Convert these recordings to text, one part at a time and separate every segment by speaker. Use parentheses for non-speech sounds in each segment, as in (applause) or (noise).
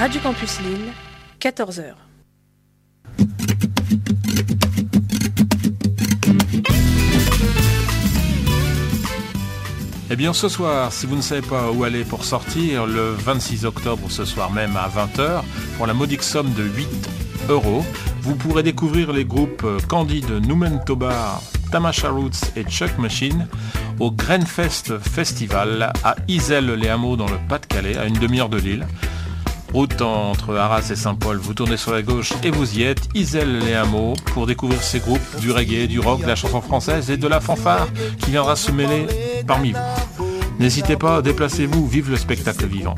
Speaker 1: Radio Campus Lille, 14h.
Speaker 2: Eh bien ce soir, si vous ne savez pas où aller pour sortir, le 26 octobre ce soir même à 20h, pour la modique somme de 8 euros, vous pourrez découvrir les groupes Candide, Numen Tobar, Tamasha Roots et Chuck Machine au Grainfest Festival à Iselle les Hameaux dans le Pas-de-Calais, à une demi-heure de Lille. Route entre Arras et Saint-Paul, vous tournez sur la gauche et vous y êtes. Iselle les Hameaux pour découvrir ces groupes du reggae, du rock, de la chanson française et de la fanfare qui viendra se mêler parmi vous. N'hésitez pas, déplacez-vous, vive le spectacle vivant.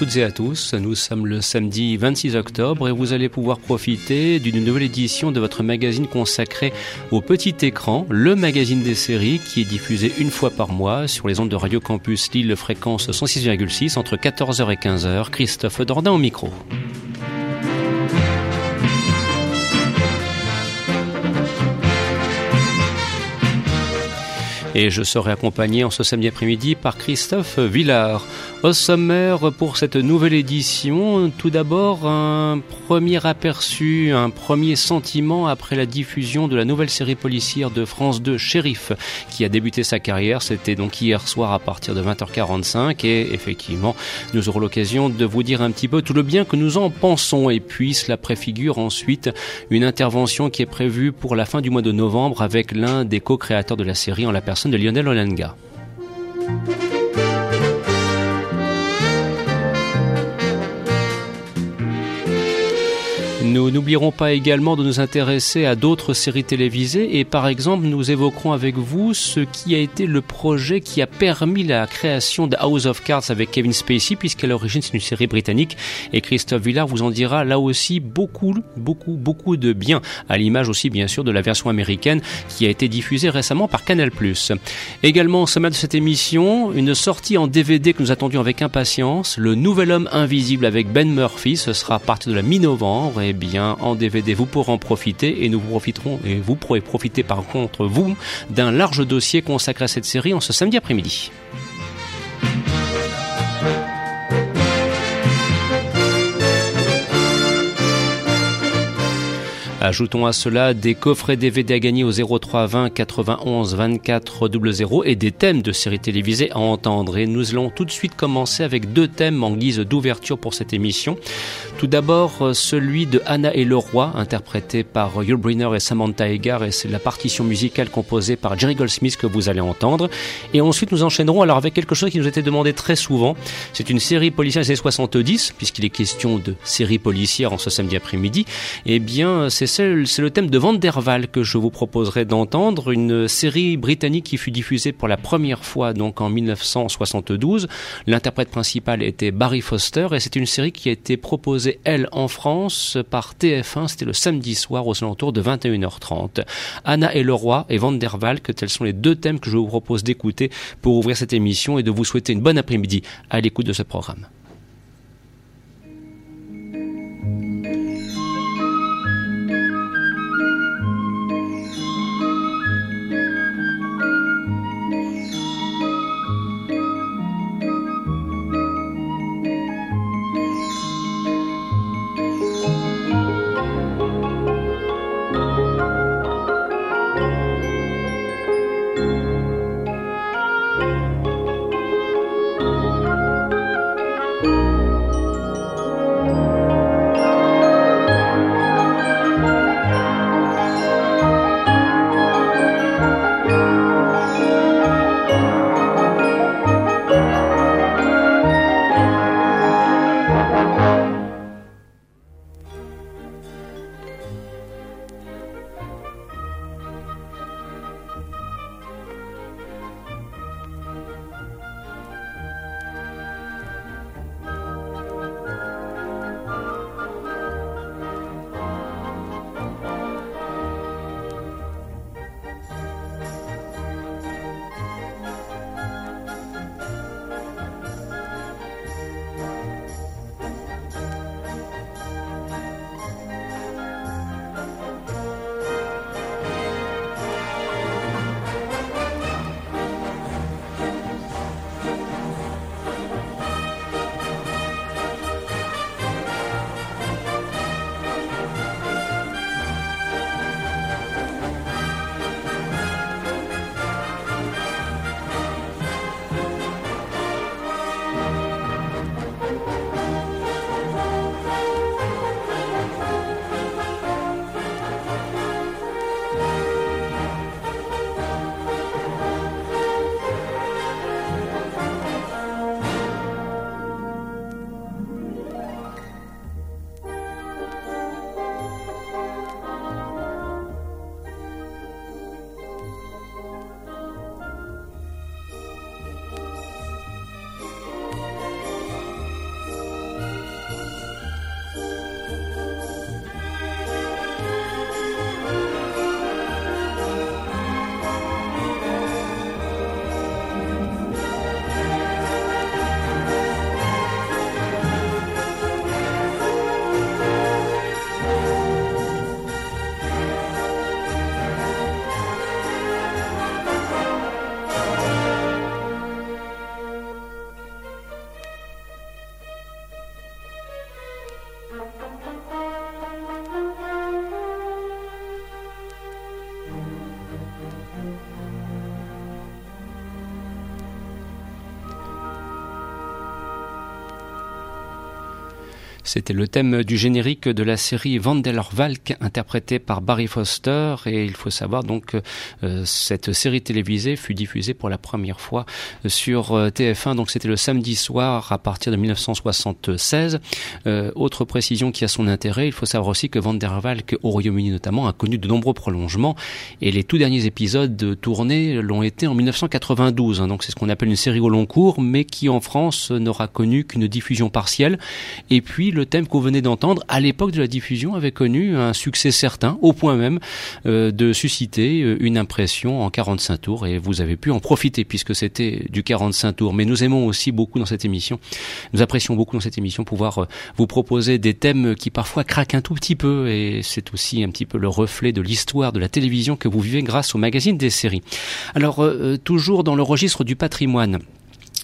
Speaker 3: Toutes et à tous, nous sommes le samedi 26 octobre et vous allez pouvoir profiter d'une nouvelle édition de votre magazine consacré au petit écran, le magazine des séries qui est diffusé une fois par mois sur les ondes de Radio Campus Lille fréquence 106,6 entre 14h et 15h. Christophe Dordain au micro. Et je serai accompagné en ce samedi après-midi par Christophe Villard. Au sommaire pour cette nouvelle édition, tout d'abord un premier aperçu, un premier sentiment après la diffusion de la nouvelle série policière de France 2, Shérif, qui a débuté sa carrière. C'était donc hier soir à partir de 20h45 et effectivement, nous aurons l'occasion de vous dire un petit peu tout le bien que nous en pensons. Et puis cela préfigure ensuite une intervention qui est prévue pour la fin du mois de novembre avec l'un des co-créateurs de la série en la personne de Lionel Olenga. Nous n'oublierons pas également de nous intéresser à d'autres séries télévisées et par exemple nous évoquerons avec vous ce qui a été le projet qui a permis la création de House of Cards avec Kevin Spacey puisqu'à l'origine c'est une série britannique. Et Christophe Villard vous en dira là aussi beaucoup, beaucoup, beaucoup de bien à l'image aussi bien sûr de la version américaine qui a été diffusée récemment par Canal+. Également au sommet de cette émission, une sortie en DVD que nous attendions avec impatience, Le Nouvel Homme Invisible avec Ben Murphy, ce sera à partir de la mi-novembre. Et bien en DVD vous pourrez en profiter et nous profiterons et vous pourrez profiter par contre vous d'un large dossier consacré à cette série en ce samedi après-midi. Ajoutons à cela des coffrets DVD à gagner au 03 20 91 24 00 et des thèmes de séries télévisées à entendre. Et nous allons tout de suite commencer avec deux thèmes en guise d'ouverture pour cette émission. Tout d'abord, celui de Anna et le roi, interprété par Yul Brynner et Samantha Egar, et c'est la partition musicale composée par Jerry Goldsmith que vous allez entendre. Et ensuite, nous enchaînerons alors avec quelque chose qui nous été demandé très souvent. C'est une série policière des années 70, puisqu'il est question de série policière en ce samedi après-midi. Eh bien, c'est c'est le thème de Van der Waal que je vous proposerai d'entendre, une série britannique qui fut diffusée pour la première fois donc en 1972. L'interprète principal était Barry Foster et c'est une série qui a été proposée elle en France par TF1, c'était le samedi soir aux alentours de 21h30. Anna et le roi et Van der Waal, que tels sont les deux thèmes que je vous propose d'écouter pour ouvrir cette émission et de vous souhaiter une bonne après-midi à l'écoute de ce programme. C'était le thème du générique de la série Vandelorvalk interprété par Barry Foster. Et il faut savoir donc euh, cette série télévisée fut diffusée pour la première fois sur euh, TF1 donc c'était le samedi soir à partir de 1976. Euh, autre précision qui a son intérêt, il faut savoir aussi que Vandervalk au Royaume-Uni notamment a connu de nombreux prolongements. Et les tout derniers épisodes tournés l'ont été en 1992 hein, donc c'est ce qu'on appelle une série au long cours mais qui en France n'aura connu qu'une diffusion partielle. Et puis le thème qu'on venait d'entendre à l'époque de la diffusion avait connu un succès certain, au point même euh, de susciter euh, une impression en 45 tours, et vous avez pu en profiter puisque c'était du 45 tours. Mais nous aimons aussi beaucoup dans cette émission, nous apprécions beaucoup dans cette émission pouvoir euh, vous proposer des thèmes qui parfois craquent un tout petit peu, et c'est aussi un petit peu le reflet de l'histoire de la télévision que vous vivez grâce au magazine des séries. Alors, toujours dans le registre du patrimoine,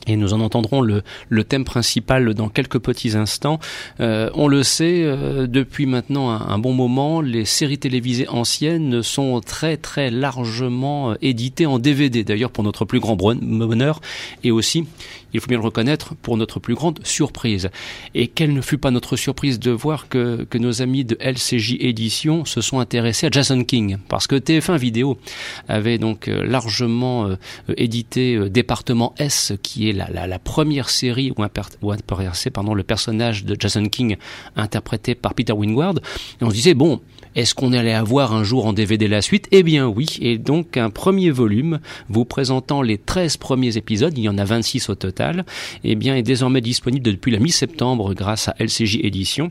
Speaker 3: et nous en entendrons le, thème principal dans quelques petits instants. Euh, on le sait, euh, depuis maintenant un, un, bon moment, les séries télévisées anciennes sont très très largement euh, éditées en DVD, d'ailleurs pour notre plus grand bonheur, et aussi, il faut bien le reconnaître, pour notre plus grande surprise. Et quelle ne fut pas notre surprise de voir que, que nos amis de LCJ Édition se sont intéressés à Jason King, parce que TF1 Vidéo avait donc euh, largement euh, édité Département S, qui est la première série où, où apparaissait pardon, le personnage de Jason King interprété par Peter Wingward. Et on se disait, bon, est-ce qu'on allait avoir un jour en DVD la suite? Eh bien oui, et donc un premier volume vous présentant les 13 premiers épisodes, il y en a 26 au total, eh bien est désormais disponible depuis la mi-septembre grâce à LCJ Édition.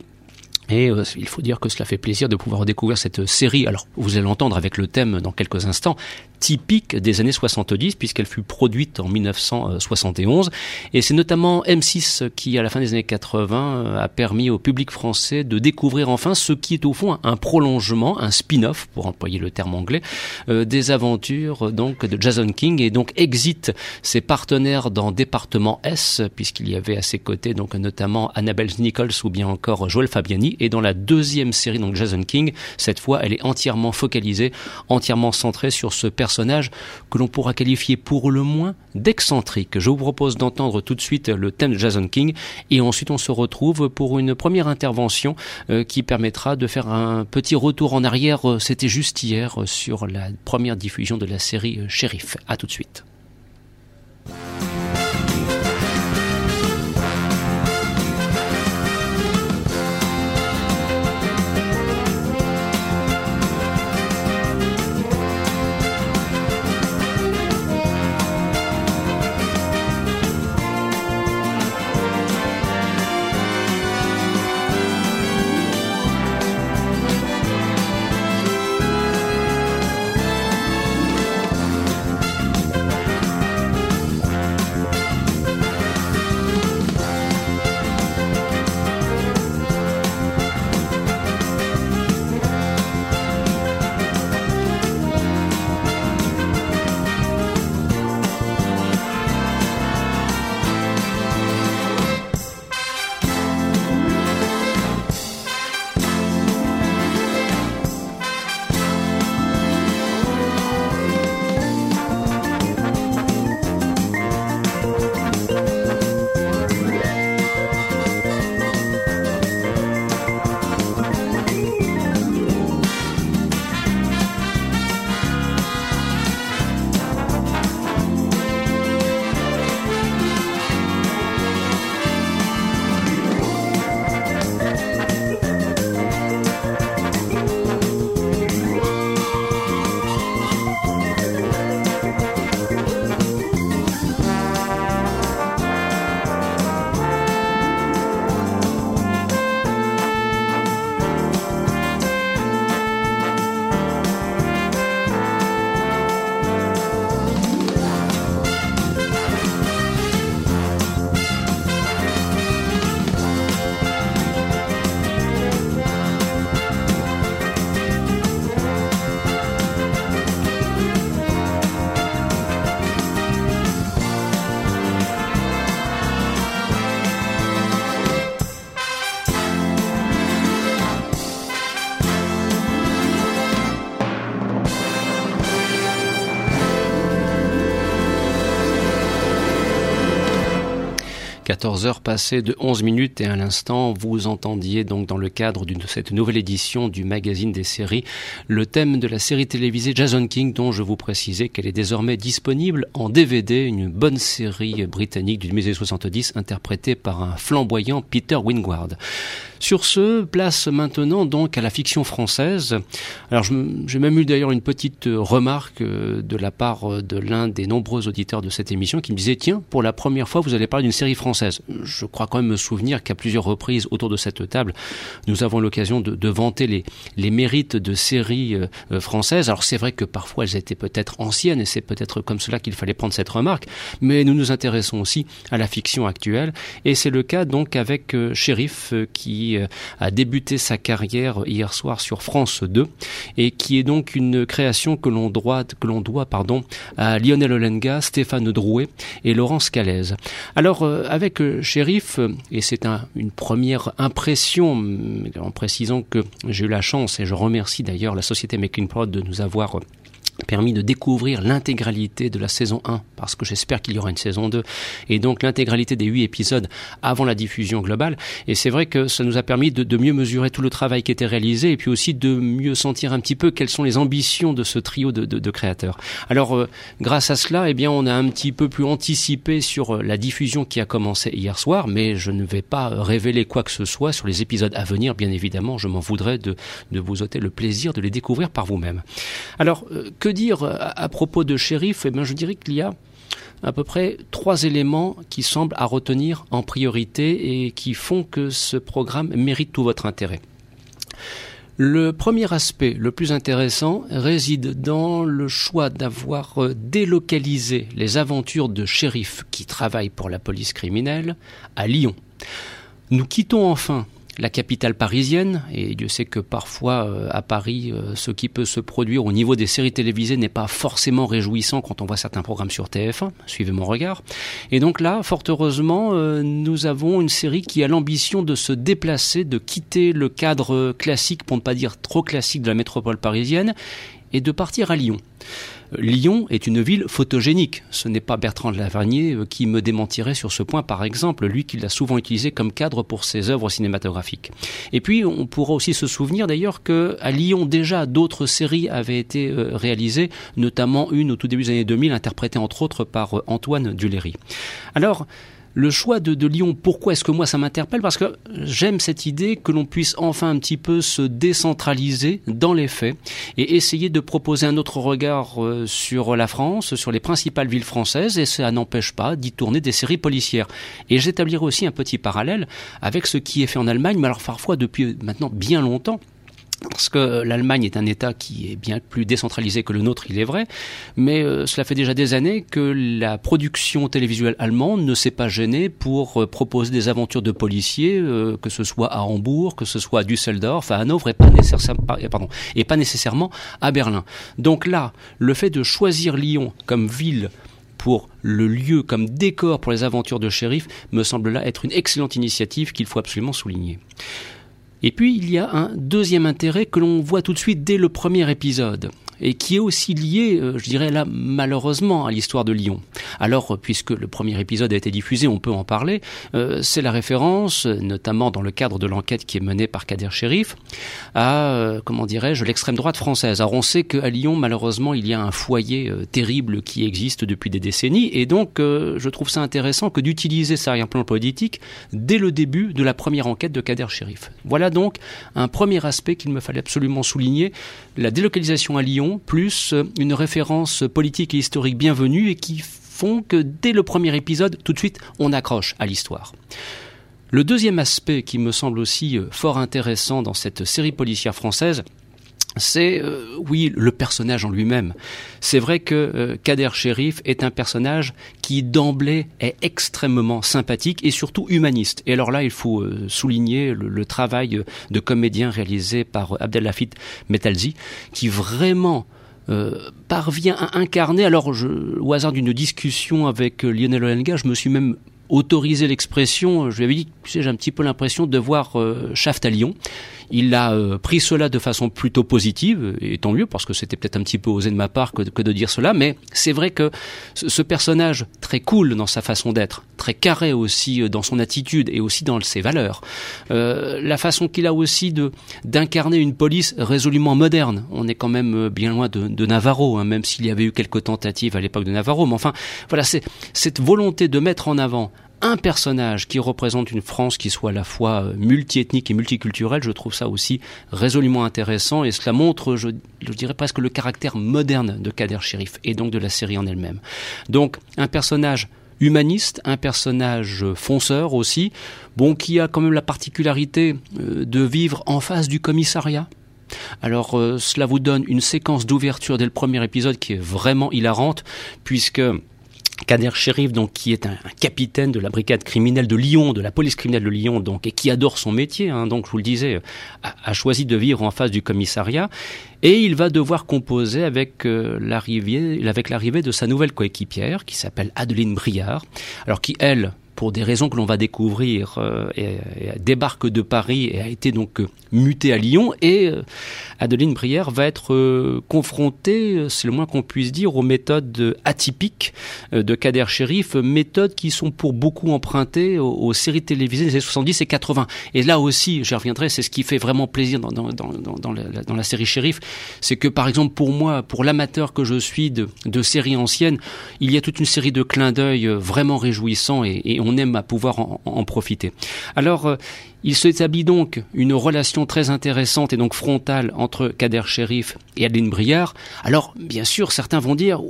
Speaker 3: Et euh, il faut dire que cela fait plaisir de pouvoir découvrir cette série. Alors, vous allez l'entendre avec le thème dans quelques instants, typique des années 70 puisqu'elle fut produite en 1971 et c'est notamment M6 qui à la fin des années 80 euh, a permis au public français de découvrir enfin ce qui est au fond un prolongement, un spin-off pour employer le terme anglais euh, des aventures donc de Jason King et donc Exit ses partenaires dans Département S puisqu'il y avait à ses côtés donc notamment Annabelle Nichols ou bien encore Joel Fabiani et dans la deuxième série donc Jason King cette fois elle est entièrement focalisée entièrement centrée sur ce personnage que l'on pourra qualifier pour le moins d'excentrique. Je vous propose d'entendre tout de suite le thème de Jason King et ensuite on se retrouve pour une première intervention euh, qui permettra de faire un petit retour en arrière. Euh, c'était juste hier euh, sur la première diffusion de la série Sheriff. À tout de suite. 14 heures passées de 11 minutes et à l'instant, vous entendiez donc dans le cadre de cette nouvelle édition du magazine des séries le thème de la série télévisée Jason King dont je vous précisais qu'elle est désormais disponible en DVD, une bonne série britannique du musée 70 interprétée par un flamboyant Peter Wingward. Sur ce, place maintenant donc à la fiction française. Alors j'ai même eu d'ailleurs une petite remarque euh, de la part euh, de l'un des nombreux auditeurs de cette émission qui me disait tiens, pour la première fois vous allez parler d'une série française. Je crois quand même me souvenir qu'à plusieurs reprises autour de cette table, nous avons l'occasion de, vanter les, mérites de séries euh, françaises. Alors c'est vrai que parfois elles étaient peut-être anciennes et c'est peut-être comme cela qu'il fallait prendre cette remarque, mais nous nous intéressons aussi à la fiction actuelle et c'est le cas donc avec qui euh, a débuté sa carrière hier soir sur France 2 et qui est donc une création que l'on doit, pardon, à Lionel Olenga, Stéphane Drouet et Laurence Calez. Alors euh, avec euh, Sheriff, et c'est une première impression en précisant que j'ai eu la chance et je remercie d'ailleurs la société Making Prod de nous avoir permis de découvrir l'intégralité de la saison 1, parce que j'espère qu'il y aura une saison 2, et donc l'intégralité des huit épisodes avant la diffusion globale. Et c'est vrai que ça nous a permis de, mieux mesurer tout le travail qui était réalisé, et puis aussi de mieux sentir un petit peu quelles sont les ambitions de ce trio de, créateurs. Alors, euh, grâce à cela, eh bien, on a un petit peu plus anticipé sur euh, la diffusion qui a commencé hier soir, mais je ne vais pas révéler quoi que ce soit sur les épisodes à venir, bien évidemment, je m'en voudrais de, de vous ôter le plaisir de les découvrir par vous-même. Alors, euh, que dire à, propos de shérif Eh je dirais qu'il y a à peu près trois éléments qui semblent à retenir en priorité et qui font que ce programme mérite tout votre intérêt. Le premier aspect, le plus intéressant, réside dans le choix d'avoir euh, délocalisé les aventures de shérifs qui travaillent pour la police criminelle à Lyon. Nous quittons enfin la capitale parisienne, et Dieu sait que parfois euh, à Paris, euh, ce qui peut se produire au niveau des séries télévisées n'est pas forcément réjouissant quand on voit certains programmes sur TF1, suivez mon regard. Et donc là, fort heureusement, euh, nous avons une série qui a l'ambition de se déplacer, de quitter le cadre classique, pour ne pas dire trop classique de la métropole parisienne, et de partir à Lyon. Lyon est une ville photogénique. Ce n'est pas Bertrand de Lavernier euh, qui me démentirait sur ce point, par exemple, lui qui l'a souvent utilisé comme cadre pour ses œuvres cinématographiques. Et puis, on pourra aussi se souvenir d'ailleurs que à Lyon déjà d'autres séries avaient été euh, réalisées, notamment une au tout début des années 2000, interprétée entre autres par euh, Antoine Duléry. Alors, le choix de, Lyon, pourquoi est-ce que moi ça m'interpelle? Parce que j'aime cette idée que l'on puisse enfin un petit peu se décentraliser dans les faits et essayer de proposer un autre regard euh, sur la France, sur les principales villes françaises, et ça n'empêche pas d'y tourner des séries policières. Et j'établirai aussi un petit parallèle avec ce qui est fait en Allemagne, mais alors parfois depuis maintenant bien longtemps parce que l'Allemagne est un État qui est bien plus décentralisé que le nôtre, il est vrai, mais euh, cela fait déjà des années que la production télévisuelle allemande ne s'est pas gênée pour euh, proposer des aventures de policiers, euh, que ce soit à Hambourg, que ce soit à Düsseldorf, à Hanovre, et pas, nécessairement, et pas nécessairement à Berlin. Donc là, le fait de choisir Lyon comme ville pour le lieu comme décor pour les aventures de shérif me semble là être une excellente initiative qu'il faut absolument souligner. Et puis il y a un deuxième intérêt que l'on voit tout de suite dès le premier épisode et qui est aussi lié, euh, je dirais là, malheureusement, à l'histoire de Lyon. Alors, euh, puisque le premier épisode a été diffusé, on peut en parler. Euh, c'est la référence, notamment dans le cadre de l'enquête qui est menée par Kader Shérif, à, comment dirais-je, l'extrême droite française. Alors, on sait qu'à Lyon, malheureusement, il y a un foyer terrible qui existe depuis des décennies, et donc, je trouve ça intéressant que d'utiliser ça un plan politique dès le début de la première enquête de Kader Shérif. Voilà donc un premier aspect qu'il me fallait absolument souligner, la délocalisation à Lyon plus une référence politique et historique bienvenue et qui font que dès le premier épisode, tout de suite, on accroche à l'histoire. Le deuxième aspect qui me semble aussi euh, fort intéressant dans cette série policière française, c'est euh, oui le personnage en lui-même. C'est vrai que euh, Kader Sherif est un personnage qui d'emblée est extrêmement sympathique et surtout humaniste. Et alors là, il faut euh, souligner le, travail de comédien réalisé par Abdelhafid Metalzi, qui vraiment parvient à incarner. Alors, je, au hasard d'une discussion avec Lionel Olenga, je me suis même autorisé l'expression. Je lui avais dit, tu sais, j'ai un petit peu l'impression de voir Shaft à Lyon. Il a euh, pris cela de façon plutôt positive, et tant mieux, parce que c'était peut-être un petit peu osé de ma part que, de dire cela, mais c'est vrai que ce, personnage très cool dans sa façon d'être, très carré aussi euh, dans son attitude et aussi dans ses valeurs, euh, la façon qu'il a aussi de d'incarner une police résolument moderne. On est quand même bien loin de, Navarro, hein, même s'il y avait eu quelques tentatives à l'époque de Navarro, mais enfin, voilà, c'est cette volonté de mettre en avant un personnage qui représente une France qui soit à la fois euh, multiethnique et multiculturelle, je trouve ça aussi résolument intéressant et cela montre, je, dirais presque le caractère moderne de Kader Sherif et donc de la série en elle-même. Donc un personnage humaniste, un personnage fonceur aussi, bon qui a quand même la particularité euh, de vivre en face du commissariat. Alors euh, cela vous donne une séquence d'ouverture dès le premier épisode qui est vraiment hilarante puisque Kader Sherif, donc, qui est un, capitaine de la brigade criminelle de Lyon, de la police criminelle de Lyon, donc, et qui adore son métier, hein, donc, je vous le disais, a, choisi de vivre en face du commissariat, et il va devoir composer avec euh, avec l'arrivée de sa nouvelle coéquipière, qui s'appelle Adeline Briard, alors qui, elle, pour des raisons que l'on va découvrir, euh, débarque de Paris et a été donc euh, mutée à Lyon. Et euh, Adeline Brière va être confrontée, c'est le moins qu'on puisse dire, aux méthodes atypiques de Kader Sherif, méthodes qui sont pour beaucoup empruntées aux, séries télévisées des années 70 et 80. Et là aussi, j'y reviendrai, c'est ce qui fait vraiment plaisir dans, dans, dans, dans la, la, série Shérif, c'est que par exemple pour moi, pour l'amateur que je suis de, de séries anciennes, il y a toute une série de clins d'œil vraiment réjouissants et, et on aime à pouvoir en, profiter. Alors, euh, il s'établit donc une relation très intéressante et donc frontale entre Kader Sherif et Adeline Briard. Alors, bien sûr, certains vont dire,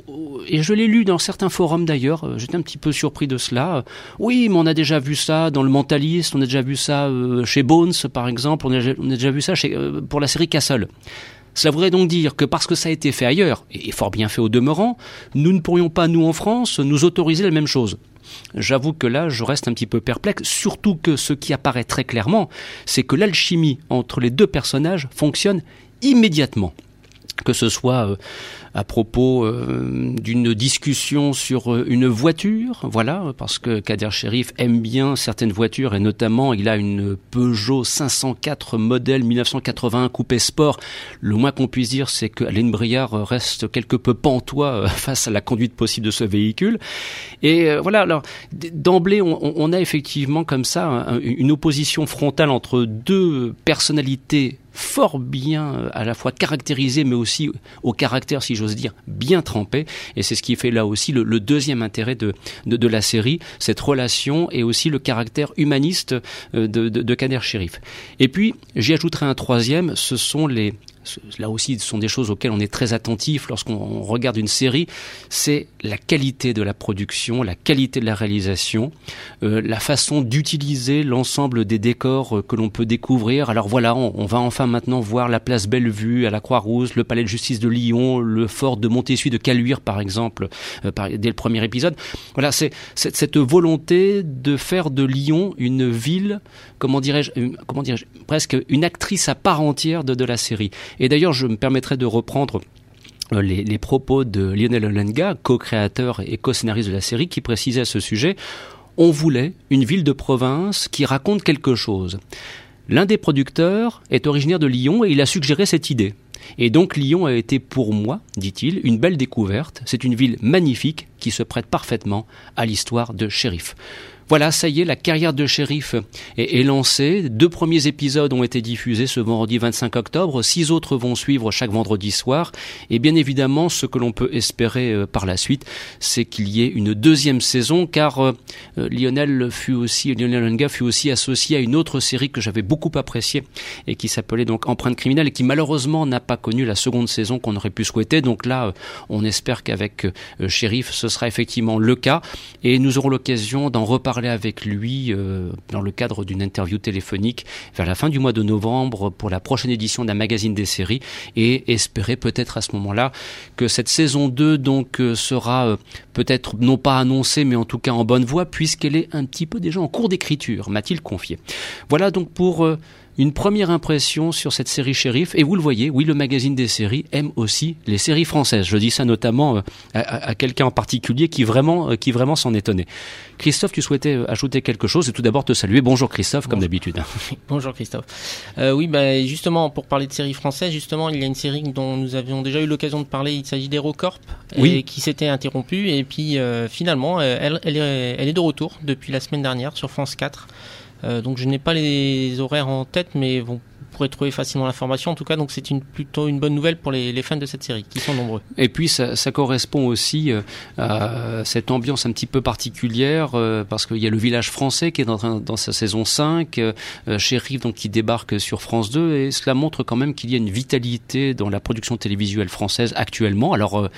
Speaker 3: et je l'ai lu dans certains forums d'ailleurs, euh, j'étais un petit peu surpris de cela, oui, mais on a déjà vu ça dans Le Mentaliste, on a déjà vu ça euh, chez Bones, par exemple, on a, déjà vu ça pour la série Castle. Cela voudrait donc dire que parce que ça a été fait ailleurs, et fort bien fait au demeurant, nous ne pourrions pas, nous en France, nous autoriser la même chose. J'avoue que là, je reste un petit peu perplexe, surtout que ce qui apparaît très clairement, c'est que l'alchimie entre les deux personnages fonctionne immédiatement. Que ce soit euh, à propos euh, d'une discussion sur euh, une voiture, voilà, parce que Kader Sherif aime bien certaines voitures et notamment il a une Peugeot 504 modèle 1981 coupé sport. Le moins qu'on puisse dire, c'est que Alain Briard reste quelque peu pantois euh, (laughs) face à la conduite possible de ce véhicule. Et voilà, alors d'emblée, on, on, a effectivement comme ça une opposition frontale entre deux personnalités fort bien à la fois caractérisées mais aussi au caractère, si je dire, bien trempé. Et c'est ce qui fait là aussi le, deuxième intérêt de, de, la série, cette relation et aussi le caractère humaniste euh, de, de, de Kader Sherif. Et puis, j'y ajouterai un troisième, ce sont les, là aussi ce sont des choses auxquelles on est très attentif lorsqu'on regarde une série, c'est la qualité de la production, la qualité de la réalisation, euh, la façon d'utiliser l'ensemble des décors euh, que l'on peut découvrir. Alors voilà, on, va enfin maintenant voir la place Bellevue à la Croix-Rousse, le palais de justice de Lyon, le fort de Montessuie de Caluire par exemple, euh, dès le premier épisode. Voilà, c'est cette volonté de faire de Lyon une ville, comment dirais-je, dirais-je, presque une actrice à part entière de la série. Et d'ailleurs, je me permettrai de reprendre euh, les, propos de Lionel Olenga, co-créateur et co-scénariste de la série, qui précisait à ce sujet On voulait une ville de province qui raconte quelque chose. L'un des producteurs est originaire de Lyon et il a suggéré cette idée. Et donc Lyon a été pour moi, dit-il, une belle découverte. C'est une ville magnifique qui se prête parfaitement à l'histoire de shérif. Voilà, ça y est, la carrière de shérif est, lancée. Deux premiers épisodes ont été diffusés ce vendredi 25 octobre. Six autres vont suivre chaque vendredi soir. Et bien évidemment, ce que l'on peut espérer euh, par la suite, c'est qu'il y ait une deuxième saison, car euh, euh, Lionel fut aussi, Lionel Lenga fut aussi associé à une autre série que j'avais beaucoup appréciée et qui s'appelait donc Empreinte criminelle et qui malheureusement n'a pas connu la seconde saison qu'on aurait pu souhaiter. Donc là, on espère qu'avec Shérif, ce sera effectivement le cas et nous aurons l'occasion d'en reparler parler avec lui euh, dans le cadre d'une interview téléphonique vers la fin du mois de novembre pour la prochaine édition d'un magazine des séries et espérer peut-être à ce moment-là que cette saison 2 donc euh, sera euh, peut-être non pas annoncée mais en tout cas en bonne voie puisqu'elle est un petit peu déjà en cours d'écriture, m'a-t-il confié. Voilà donc pour une première impression sur cette série Shérif. Et vous le voyez, oui, le magazine des séries aime aussi les séries françaises. Je dis ça notamment euh, à, quelqu'un en particulier qui vraiment, euh, qui vraiment s'en étonnait. Christophe, tu souhaitais euh, ajouter quelque chose et tout d'abord te saluer. Bonjour Christophe, comme d'habitude. (laughs)
Speaker 4: Bonjour Christophe. oui, bah, justement, pour parler de séries françaises, justement, il y a une série dont nous avions déjà eu l'occasion de parler. Il s'agit d'Hérocorp, oui. qui s'était interrompue. Et puis, finalement, elle, elle, est, elle est de retour depuis la semaine dernière sur France 4. Euh, donc je n'ai pas les horaires en tête, mais vous pourrez trouver facilement l'information. En tout cas, donc c'est une, plutôt une bonne nouvelle pour les, fans de cette série, qui sont nombreux.
Speaker 3: Et puis ça, correspond aussi euh, à cette ambiance un petit peu particulière, euh, parce qu'il y a le village français qui est dans, sa saison 5, euh, donc qui débarque sur France 2, et cela montre quand même qu'il y a une vitalité dans la production télévisuelle française actuellement. Alors,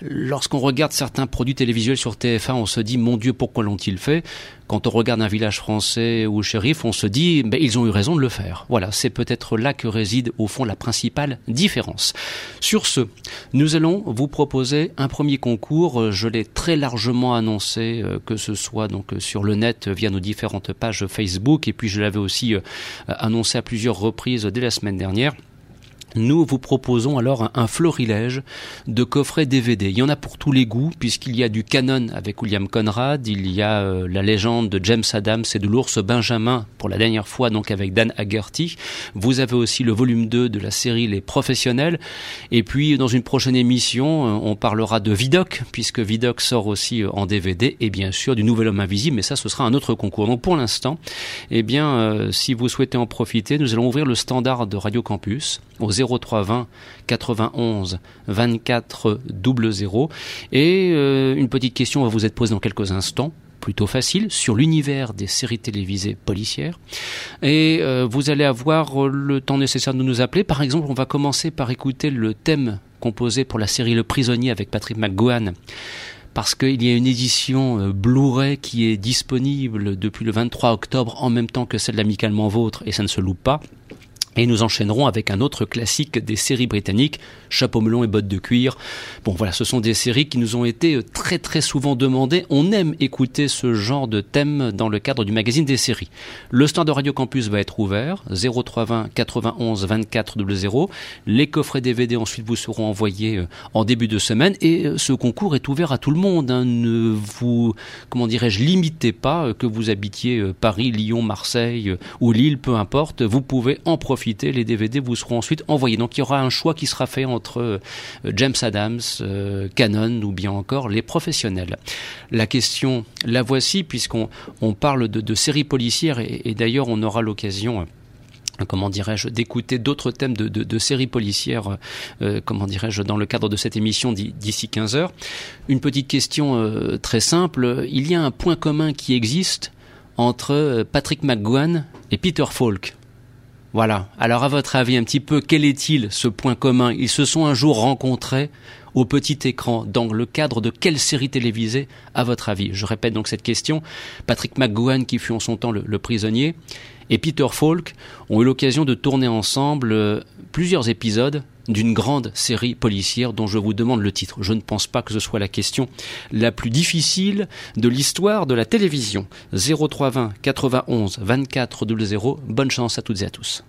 Speaker 3: lorsqu'on regarde certains produits télévisuels sur TF1, on se dit, mon Dieu, pourquoi l'ont-ils fait? Quand on regarde un village français ou shérif, on se dit, ben, ils ont eu raison de le faire. Voilà, c'est peut-être là que réside au fond la principale différence. Sur ce, nous allons vous proposer un premier concours. Je l'ai très largement annoncé, euh, que ce soit donc sur le net via nos différentes pages Facebook, et puis je l'avais aussi euh, annoncé à plusieurs reprises dès la semaine dernière. Nous vous proposons alors un, florilège de coffrets DVD. Il y en a pour tous les goûts, puisqu'il y a du canon avec William Conrad, il y a euh, la légende de James Adams et de l'ours Benjamin, pour la dernière fois donc avec Dan Haggerty. Vous avez aussi le volume 2 de la série Les Professionnels. Et puis dans une prochaine émission, euh, on parlera de Vidoc, puisque Vidoc sort aussi euh, en DVD, et bien sûr du Nouvel Homme Invisible, mais ça ce sera un autre concours. Donc pour l'instant, eh bien, si vous souhaitez en profiter, nous allons ouvrir le standard de Radio Campus au 0320 91 24 00. Et euh, une petite question va vous être posée dans quelques instants plutôt facile sur l'univers des séries télévisées policières. Et euh, vous allez avoir le temps nécessaire de nous appeler. Par exemple, on va commencer par écouter le thème composé pour la série Le Prisonnier avec Patrick McGowan parce qu'il y a une édition euh, Blu-ray qui est disponible depuis le 23 octobre en même temps que celle d'Amicalement Vôtre et ça ne se loupe pas. Et nous enchaînerons avec un autre classique des séries britanniques, Chapeau melon et bottes de cuir. Bon voilà, ce sont des séries qui nous ont été euh, très très souvent demandées. On aime écouter ce genre de thème dans le cadre du magazine des séries. Le stand de Radio Campus va être ouvert, 0320 91 24 00. Les coffrets DVD ensuite vous seront envoyés euh, en début de semaine et euh, ce concours est ouvert à tout le monde. Hein. Ne vous, comment dirais-je, limitez pas que vous habitiez Paris, Lyon, Marseille ou Lille, peu importe. Vous pouvez en profiter les DVD vous seront ensuite envoyés. Donc il y aura un choix qui sera fait entre euh, James Adams, euh, Canon ou bien encore les professionnels. La question, la voici, puisqu'on on parle de, séries policières et, d'ailleurs on aura l'occasion euh, comment dirais-je, d'écouter d'autres thèmes de, séries policières, comment dirais-je, dans le cadre de cette émission d'ici 15 heures. Une petite question très simple. Il y a un point commun qui existe entre Patrick McGowan et Peter Falk. Voilà. Alors à votre avis, un petit peu, quel est-il ce point commun? Ils se sont un jour rencontrés au petit écran dans le cadre de quelle série télévisée à votre avis? Je répète donc cette question. Patrick McGowan qui fut en son temps le, prisonnier et Peter Falk ont eu l'occasion de tourner ensemble euh, plusieurs épisodes d'une grande série policière dont je vous demande le titre. Je ne pense pas que ce soit la question la plus difficile de l'histoire de la télévision. 0320 91 24 00. Bonne chance à toutes et à tous.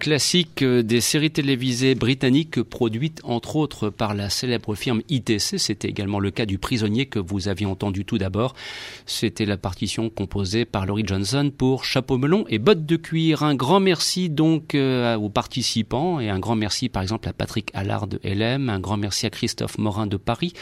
Speaker 3: Classique des séries télévisées britanniques produites entre autres par la célèbre firme ITC. C'était également le cas du prisonnier que vous aviez entendu tout d'abord. C'était la partition composée par Laurie Johnson pour Chapeau melon et bottes de cuir. Un grand merci donc euh, aux participants et un grand merci par exemple à Patrick Allard de LM, un grand merci à Christophe Morin de Paris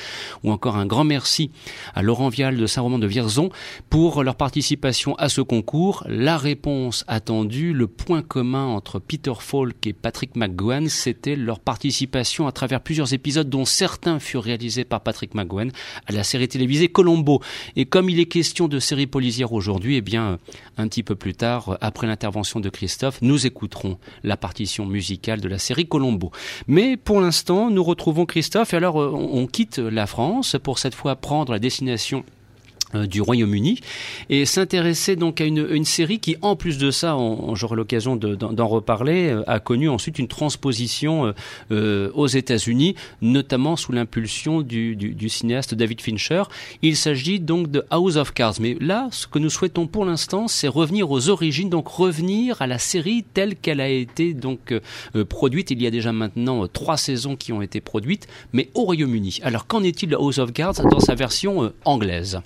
Speaker 3: ou encore un grand merci à Laurent Vial de Saint-Romain de Vierzon pour leur participation à ce concours. La réponse attendue, le point commun entre Peter Falk et Patrick McGowan, c'était leur participation à travers plusieurs épisodes dont certains furent réalisés par Patrick McGowan à la série télévisée Colombo. Et comme il est question de série policière aujourd'hui, eh bien, un petit peu plus tard, après l'intervention de Christophe, nous écouterons la partition musicale de la série Colombo. Mais pour l'instant, nous retrouvons Christophe et alors euh, on quitte la France pour cette fois prendre la destination du Royaume-Uni et s'intéresser donc à une, série qui en plus de ça j'aurai l'occasion d'en reparler euh, a connu ensuite une transposition euh, aux États-Unis notamment sous l'impulsion du, cinéaste David Fincher. Il s'agit donc de House of Cards. Mais là ce que nous souhaitons pour l'instant c'est revenir aux origines donc revenir à la série telle qu'elle a été donc produite il y a déjà maintenant trois saisons qui ont été produites mais au Royaume-Uni. Alors qu'en est-il de House of Cards dans sa version anglaise?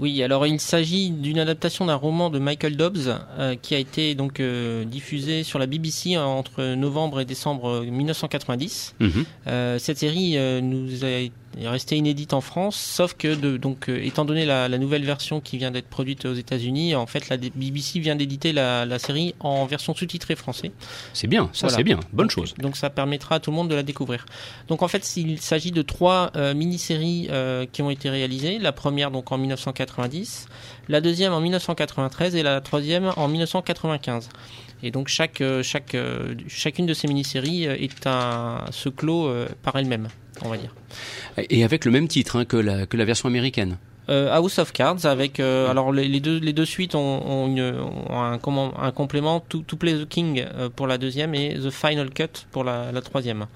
Speaker 4: Oui, alors il s'agit d'une adaptation d'un roman de Michael Dobbs euh, qui a été donc euh, diffusé sur la BBC entre novembre et décembre 1990. Mhm. Euh, cette série nous a est resté inédite en France, sauf que de, donc euh, étant donné la, la, nouvelle version qui vient d'être produite aux États-Unis, en fait la BBC vient d'éditer la, la, série en version sous-titrée français.
Speaker 3: C'est bien, ça c'est bien, bonne chose.
Speaker 4: Donc ça permettra à tout le monde de la découvrir. Donc en fait il s'agit de trois euh, mini-séries euh, qui ont été réalisées. La première donc en 1990, la deuxième en 1993 et la troisième en 1995. Et donc chaque, chaque, chacune de ces mini-séries est un, se clôt par elle-même, on va dire.
Speaker 3: Et avec le même titre hein, que, la, que la version américaine.
Speaker 4: Euh, House of Cards avec euh, alors les, deux les deux suites ont, une, un, un, complément to, to, Play the King euh, pour la deuxième et The Final Cut pour la, la troisième.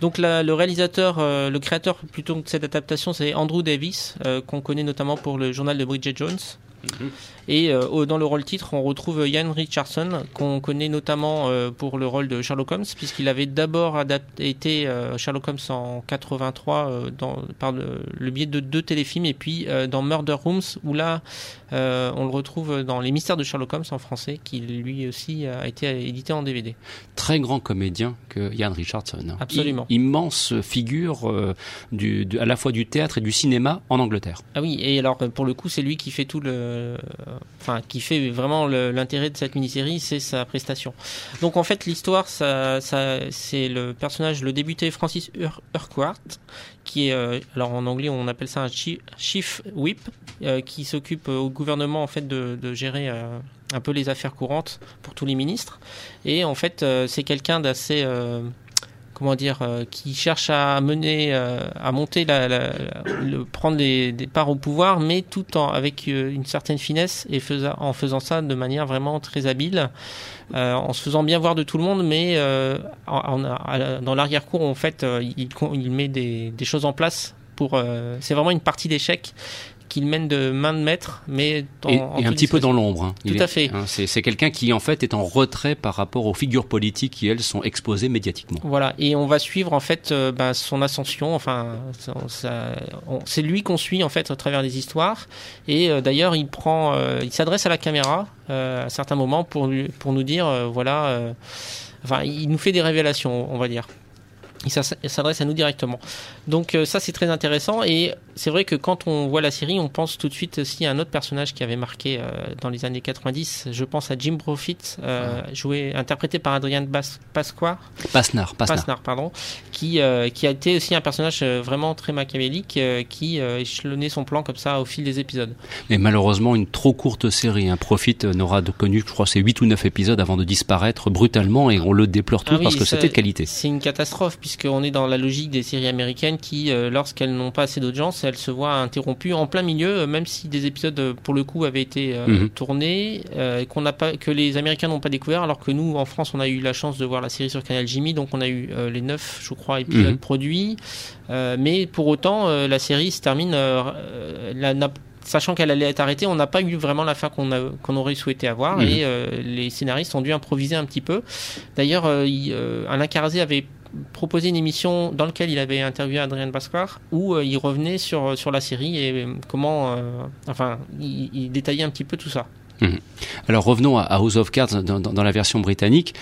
Speaker 4: Donc la, le réalisateur, euh, le créateur plutôt de cette adaptation, c'est Andrew Davis qu'on connaît notamment pour le journal de Bridget Jones. Mhm. Et euh, dans le rôle titre, on retrouve Ian Richardson, qu'on connaît notamment euh, pour le rôle de Sherlock Holmes, puisqu'il avait d'abord été euh, Sherlock Holmes en 83 dans, par le, biais de deux téléfilms, et puis dans Murder Rooms, où là, on le retrouve dans Les Mystères de Sherlock Holmes en français, qui lui aussi a été édité en DVD.
Speaker 3: Très grand comédien que Ian Richardson.
Speaker 4: Absolument.
Speaker 3: immense figure du, à la fois du théâtre et du cinéma en Angleterre.
Speaker 4: Ah oui, et alors pour le coup, c'est lui qui fait tout le enfin qui fait vraiment l'intérêt de cette mini-série, c'est sa prestation. Donc en fait l'histoire, ça, c'est le personnage, le débuté Francis Urquhart, qui est, euh, alors en anglais on appelle ça un chief whip, euh, qui s'occupe au gouvernement en fait de, gérer euh, un peu les affaires courantes pour tous les ministres. Et en fait c'est quelqu'un d'assez comment dire, euh, qui cherche à mener, euh, à monter, la, le, prendre des, parts au pouvoir, mais tout en avec euh, une certaine finesse et en faisant ça de manière vraiment très habile, en se faisant bien voir de tout le monde, mais dans l'arrière-cour, en fait, il, il met des, des, choses en place pour. c'est vraiment une partie d'échec qu'il mène de main de maître, mais
Speaker 3: et, un petit peu dans l'ombre. Hein.
Speaker 4: Tout à fait.
Speaker 3: Hein, c'est quelqu'un qui en fait est en retrait par rapport aux figures politiques qui elles sont exposées médiatiquement.
Speaker 4: Voilà, et on va suivre en fait euh, bah, son ascension. Enfin, c'est lui qu'on suit en fait à travers les histoires. Et euh, d'ailleurs, il prend, euh, il s'adresse à la caméra à certains moments pour pour nous dire, voilà, enfin, il nous fait des révélations, on va dire il s'adresse à nous directement. Donc euh, ça c'est très intéressant et c'est vrai que quand on voit la série, on pense tout de suite aussi à un autre personnage qui avait marqué euh, dans les années 90. Je pense à Jim Profit, euh, joué, interprété par Adrian Bas Pasquar.
Speaker 3: Pasnar,
Speaker 4: Pasnar. pardon, qui qui a été aussi un personnage vraiment très machiavélique qui échelonnait son plan comme ça au fil des épisodes.
Speaker 3: Mais malheureusement une trop courte série. Un Profit n'aura connu, je crois, c'est 8 ou 9 épisodes avant de disparaître brutalement et on le déplore tout ah parce que c'était de qualité.
Speaker 4: C'est une catastrophe puisqu'on est dans la logique des séries américaines qui, euh, lorsqu'elles n'ont pas assez d'audience, elles se voient interrompues en plein milieu, euh, même si des épisodes euh, pour le coup avaient été mhm. tournés, qu'on n'a pas, que les Américains n'ont pas découvert, alors que nous en France on a eu la chance de voir la série sur Canal Jimmy, donc on a eu les neuf, je crois, épisodes mhm. produits, mais pour autant la série se termine, la, sachant qu'elle allait être arrêtée, on n'a pas eu vraiment la fin qu'on qu'on aurait souhaité avoir, mhm. et les scénaristes ont dû improviser un petit peu. D'ailleurs, Alain Carazé avait proposé une émission dans laquelle il avait interviewé Adrien Bascar où il revenait sur, sur la série et comment enfin il, détaillait un petit peu tout ça.
Speaker 3: Mhm. Alors revenons à House of Cards dans, la version britannique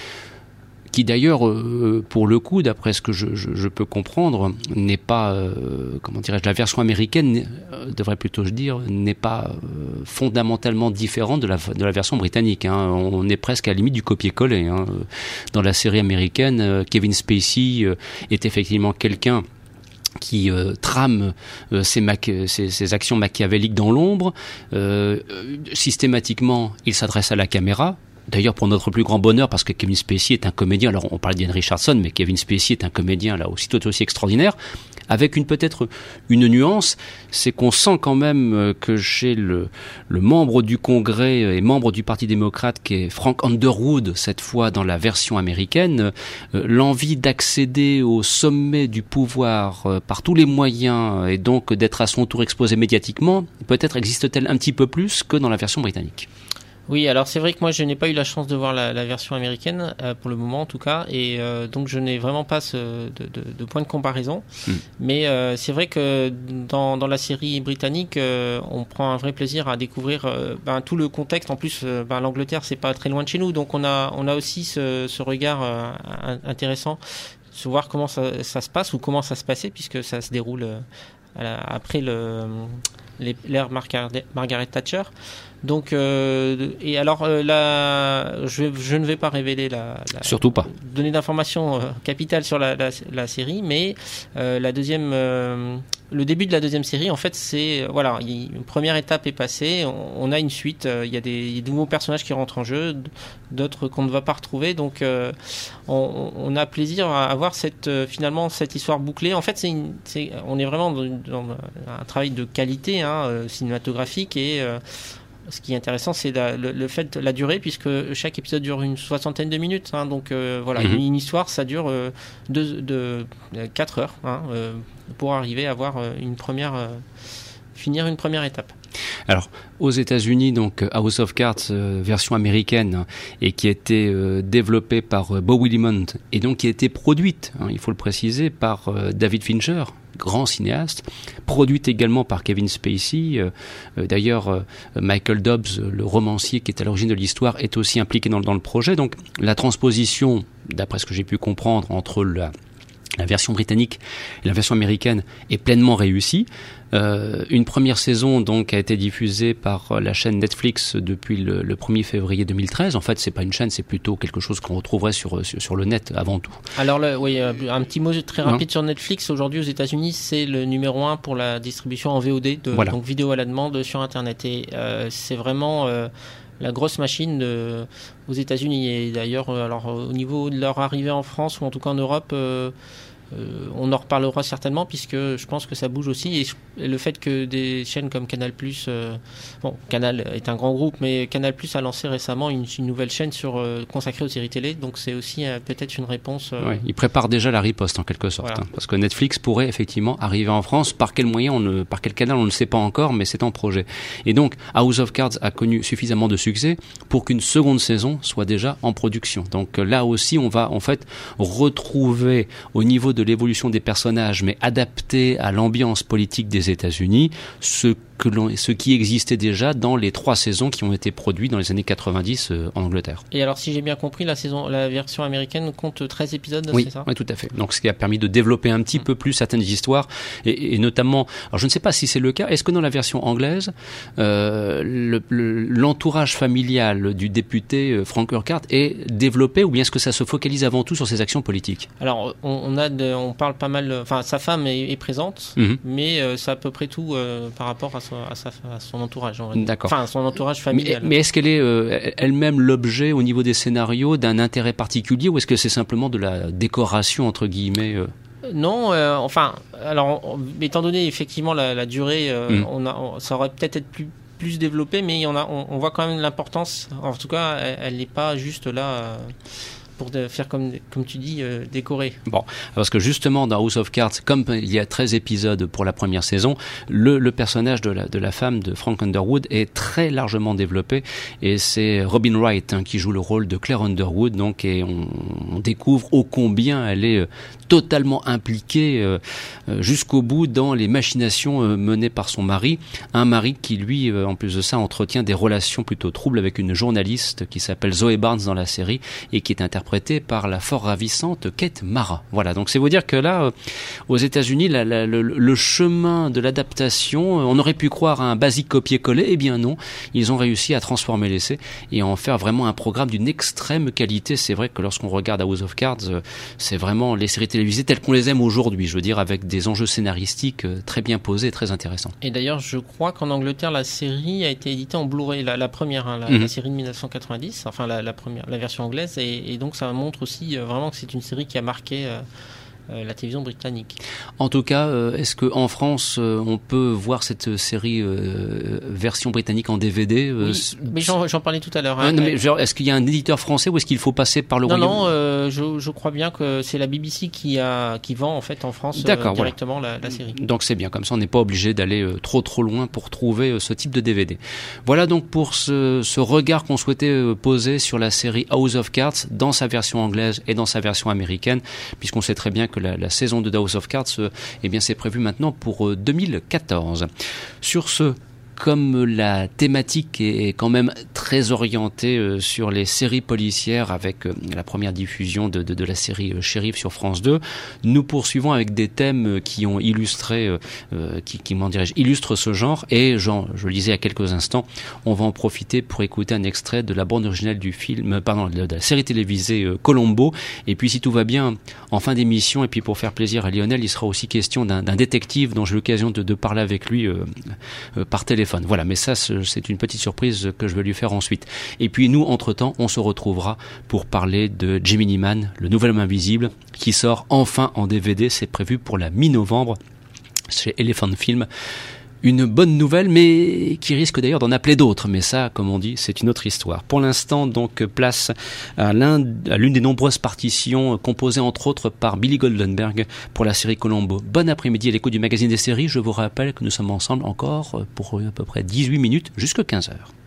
Speaker 3: qui d'ailleurs, euh, pour le coup, d'après ce que je, peux comprendre, n'est pas, euh, comment dirais-je, la version américaine, euh, devrait plutôt je dire, n'est pas fondamentalement différente de la, version britannique. Hein. On est presque à la limite du copier-coller. Hein. Dans la série américaine, Kevin Spacey est effectivement quelqu'un qui euh, trame euh, ses, actions machiavéliques dans l'ombre. Euh, systématiquement, il s'adresse à la caméra. D'ailleurs, pour notre plus grand bonheur, parce que Kevin Spacey est un comédien, alors on parle d'Ian Richardson, mais Kevin Spacey est un comédien là aussi tout aussi extraordinaire, avec une peut-être une nuance, c'est qu'on sent quand même euh, que chez le, le membre du Congrès et membre du Parti démocrate, qui est Frank Underwood, cette fois dans la version américaine, euh, l'envie d'accéder au sommet du pouvoir euh, par tous les moyens et donc d'être à son tour exposé médiatiquement, peut-être existe-t-elle un petit peu plus que dans la version britannique.
Speaker 4: Oui, alors c'est vrai que moi je n'ai pas eu la chance de voir la, version américaine euh, pour le moment en tout cas, et euh, donc je n'ai vraiment pas ce, de, de, de, point de comparaison. Hmm. Mais euh, c'est vrai que dans, dans, la série britannique, on prend un vrai plaisir à découvrir ben, tout le contexte. En plus, ben, l'Angleterre c'est pas très loin de chez nous, donc on a on a aussi ce, ce regard intéressant, se voir comment ça, ça, se passe ou comment ça se passait puisque ça se déroule après le l'ère Margaret Thatcher. Donc, euh, et alors, euh, là, je, je, ne vais pas révéler la, la
Speaker 3: surtout pas
Speaker 4: donner d'informations euh, capitales sur la, la, la, série, mais euh, la deuxième, le début de la deuxième série, en fait, c'est voilà, une première étape est passée, on, a une suite, il y a des, y a nouveaux personnages qui rentrent en jeu, d'autres qu'on ne va pas retrouver, donc on, on, a plaisir à avoir cette finalement cette histoire bouclée. En fait, c'est, on est vraiment dans, dans, un travail de qualité hein, cinématographique et ce qui est intéressant, c'est le, fait de la durée, puisque chaque épisode dure une soixantaine de minutes. Hein, donc euh, voilà, mhm. une, histoire, ça dure euh, de, de, 4 heures hein, euh, pour arriver à voir une première, finir une première étape.
Speaker 3: Alors, aux États-Unis, donc House of Cards version américaine hein, et qui a été développée par Bo Willimont et donc qui a été produite, il faut le préciser, par David Fincher, grand cinéaste, produite également par Kevin Spacey. Euh, euh, d'ailleurs, euh, Michael Dobbs, le romancier qui est à l'origine de l'histoire, est aussi impliqué dans, dans, le projet. Donc la transposition, d'après ce que j'ai pu comprendre, entre la la version britannique et la version américaine est pleinement réussie. Euh, une première saison donc a été diffusée par la chaîne Netflix depuis le, 1er février 2013. En fait, c'est pas une chaîne, c'est plutôt quelque chose qu'on retrouverait sur, sur, le net avant tout.
Speaker 4: Alors oui, euh, un petit mot très rapide sur Netflix. Aujourd'hui aux États-Unis, c'est le numéro un pour la distribution en VOD, de, donc vidéo à la demande sur Internet. Et euh, c'est vraiment la grosse machine aux États-Unis. Et d'ailleurs alors au niveau de leur arrivée en France ou en tout cas en Europe euh, on en reparlera certainement puisque je pense que ça bouge aussi. Et, le fait que des chaînes comme Canal euh, bon Canal est un grand groupe mais Canal a lancé récemment une, nouvelle chaîne sur euh, consacrée aux séries télé. Donc c'est aussi peut-être une réponse.
Speaker 3: Oui, il prépare déjà la riposte en quelque sorte hein, parce que Netflix pourrait effectivement arriver en France. Par quel moyen on ne, par quel canal on ne sait pas encore mais c'est en projet. Et donc House of Cards a connu suffisamment de succès pour qu'une seconde saison soit déjà en production. Donc là aussi on va en fait retrouver au niveau de l'évolution des personnages, mais adapté à l'ambiance politique des États-Unis, ce que ce qui existait déjà dans les trois saisons qui ont été produites dans les années 90 euh, en Angleterre.
Speaker 4: Et alors, si j'ai bien compris, la, saison, la version américaine compte 13 épisodes,
Speaker 3: oui,
Speaker 4: ça?
Speaker 3: Oui, tout à fait. Donc, ce qui a permis de développer un petit mm. peu plus certaines histoires, et, notamment, alors je ne sais pas si c'est le cas, est-ce que dans la version anglaise, euh, l'entourage familial du député euh, Frank Urquhart est développé, ou bien est-ce que ça se focalise avant tout sur ses actions politiques?
Speaker 4: Alors, on, a on parle pas mal, enfin, sa femme est, présente, mm-hmm. mais c'est à peu près tout par rapport à à, son entourage.
Speaker 3: D'accord.
Speaker 4: Enfin, son entourage familial.
Speaker 3: Mais, est-ce qu'elle est, euh, elle-même l'objet au niveau des scénarios d'un intérêt particulier ou est-ce que c'est simplement de la décoration entre guillemets euh
Speaker 4: non, euh, enfin, alors, étant donné effectivement la, durée, mm. on a, ça aurait peut-être être plus, plus développé, mais on, a, on, voit quand même l'importance. En tout cas, elle n'est pas juste là pour faire comme, comme tu dis, euh, décorer.
Speaker 3: Bon, parce que justement dans House of Cards, comme il y a 13 épisodes pour la première saison, le, personnage de la, de la femme de Frank Underwood est très largement développé et c'est Robin Wright hein, qui joue le rôle de Claire Underwood, donc et on, découvre ô combien elle est euh, totalement impliquée euh, jusqu'au bout dans les machinations menées par son mari, un mari qui lui, en plus de ça, entretient des relations plutôt troubles avec une journaliste qui s'appelle Zoe Barnes dans la série et qui est interprétée par la fort ravissante Kate Mara. Voilà, donc c'est vous dire que là, euh, aux États-Unis, le, chemin de l'adaptation, euh, on aurait pu croire à un basique copier-coller, eh bien non, ils ont réussi à transformer l'essai et à en faire vraiment un programme d'une extrême qualité. C'est vrai que lorsqu'on regarde House of Cards, euh, c'est vraiment les séries télévisées telles qu'on les aime aujourd'hui, je veux dire, avec des enjeux scénaristiques très bien posés et très intéressants.
Speaker 4: Et d'ailleurs, je crois qu'en Angleterre, la série a été éditée en Blu-ray, la, première, hein, la, mhm. série de 1990, enfin la, première, la version anglaise, et, et donc ça montre aussi euh, vraiment que c'est une série qui a marqué euh, la télévision britannique.
Speaker 3: En tout cas, euh, est-ce qu'en France, euh, on peut voir cette série version britannique en DVD
Speaker 4: oui, Mais j'en parlais tout à l'heure.
Speaker 3: Hein, est-ce qu'il y a un éditeur français ou est-ce qu'il faut passer par le
Speaker 4: non,
Speaker 3: Royaume
Speaker 4: Non, je, je, crois bien que c'est la BBC qui, a, qui vend en fait en France directement la, la, série.
Speaker 3: Donc c'est bien, comme ça on n'est pas obligé d'aller trop trop loin pour trouver ce type de DVD. Voilà donc pour ce, ce regard qu'on souhaitait poser sur la série House of Cards dans sa version anglaise et dans sa version américaine, puisqu'on sait très bien que la, saison de House of Cards, euh, eh c'est prévu maintenant pour 2014. Euh, Sur ce, comme la thématique est quand même très orientée euh, sur les séries policières avec euh, la première diffusion de, la série euh, Sheriff sur France 2, nous poursuivons avec des thèmes qui ont illustré, qui, qui dirais-je, illustrent ce genre. Et Jean, je le disais à quelques instants, on va en profiter pour écouter un extrait de la bande originale du film, pardon, de la série télévisée Colombo. Et puis si tout va bien, en fin d'émission, et puis pour faire plaisir à Lionel, il sera aussi question d'un détective dont j'ai l'occasion de, de, parler avec lui par téléphone voilà, mais ça, c'est une petite surprise que je vais lui faire ensuite. Et puis nous, entre-temps, on se retrouvera pour parler de Gemini Man, le nouvel homme invisible, qui sort enfin en DVD. C'est prévu pour la mi-novembre chez Elephant Film une bonne nouvelle, mais qui risque d'ailleurs d'en appeler d'autres. Mais ça, comme on dit, c'est une autre histoire. Pour l'instant, donc, place à l'une des nombreuses partitions composées entre autres par Billy Goldenberg pour la série Colombo. Bon après-midi à l'écoute du magazine des séries. Je vous rappelle que nous sommes ensemble encore pour à peu près 18 minutes jusqu'à 15 heures.